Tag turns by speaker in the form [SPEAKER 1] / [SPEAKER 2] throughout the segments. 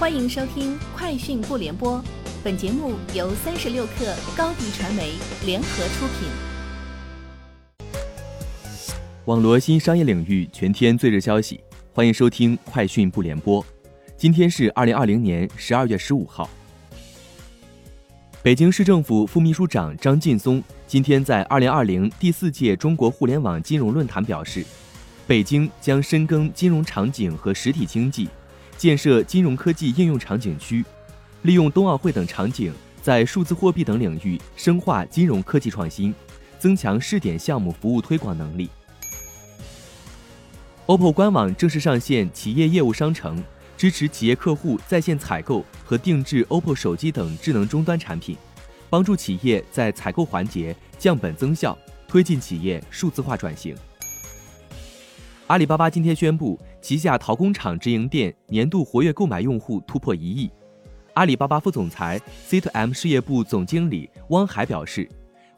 [SPEAKER 1] 欢迎收听《快讯不联播》，本节目由三十六克高低传媒联合出品。
[SPEAKER 2] 网罗新商业领域全天最热消息，欢迎收听《快讯不联播》。今天是二零二零年十二月十五号。北京市政府副秘书长张劲松今天在二零二零第四届中国互联网金融论坛表示，北京将深耕金融场景和实体经济。建设金融科技应用场景区，利用冬奥会等场景，在数字货币等领域深化金融科技创新，增强试点项目服务推广能力。OPPO 官网正式上线企业业务商城，支持企业客户在线采购和定制 OPPO 手机等智能终端产品，帮助企业在采购环节降本增效，推进企业数字化转型。阿里巴巴今天宣布，旗下淘工厂直营店年度活跃购买用户突破一亿。阿里巴巴副总裁 C2M 事业部总经理汪海表示，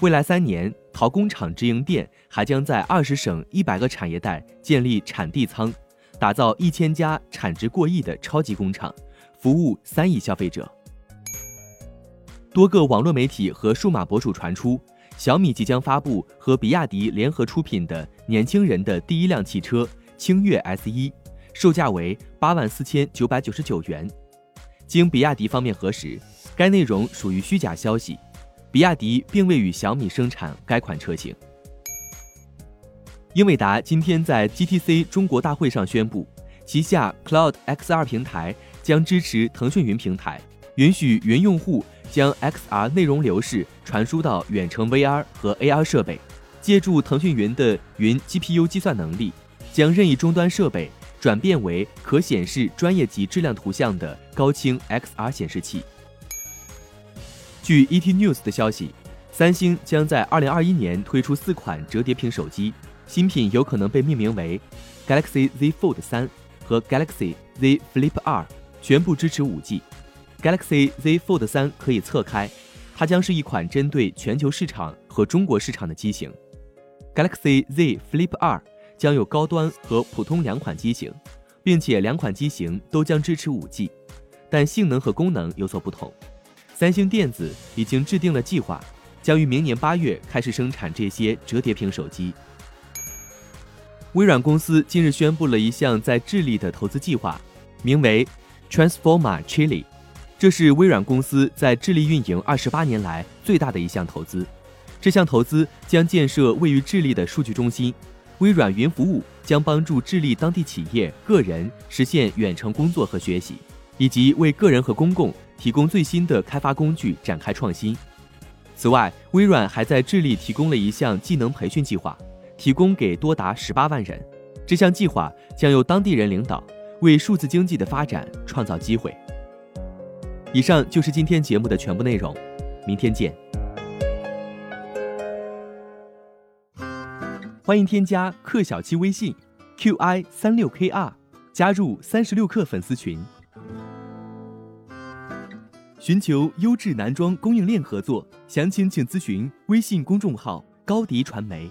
[SPEAKER 2] 未来三年，淘工厂直营店还将在二十省一百个产业带建立产地仓，打造一千家产值过亿的超级工厂，服务三亿消费者。多个网络媒体和数码博主传出。小米即将发布和比亚迪联合出品的年轻人的第一辆汽车星越 S 一，售价为八万四千九百九十九元。经比亚迪方面核实，该内容属于虚假消息，比亚迪并未与小米生产该款车型。英伟达今天在 GTC 中国大会上宣布，旗下 Cloud XR 平台将支持腾讯云平台，允许云用户。将 XR 内容流式传输到远程 VR 和 AR 设备，借助腾讯云的云 GPU 计算能力，将任意终端设备转变为可显示专业级质量图像的高清 XR 显示器。据 ET News 的消息，三星将在2021年推出四款折叠屏手机，新品有可能被命名为 Galaxy Z Fold 3和 Galaxy Z Flip 2，全部支持 5G。Galaxy Z Fold 3可以侧开，它将是一款针对全球市场和中国市场的机型。Galaxy Z Flip 2将有高端和普通两款机型，并且两款机型都将支持 5G，但性能和功能有所不同。三星电子已经制定了计划，将于明年八月开始生产这些折叠屏手机。微软公司近日宣布了一项在智利的投资计划，名为 Transforma Chile。这是微软公司在智利运营二十八年来最大的一项投资。这项投资将建设位于智利的数据中心。微软云服务将帮助智利当地企业、个人实现远程工作和学习，以及为个人和公共提供最新的开发工具，展开创新。此外，微软还在智利提供了一项技能培训计划，提供给多达十八万人。这项计划将由当地人领导，为数字经济的发展创造机会。以上就是今天节目的全部内容，明天见。欢迎添加克小七微信，qi 三六 kr，加入三十六氪粉丝群。寻求优质男装供应链合作，详情请咨询微信公众号高迪传媒。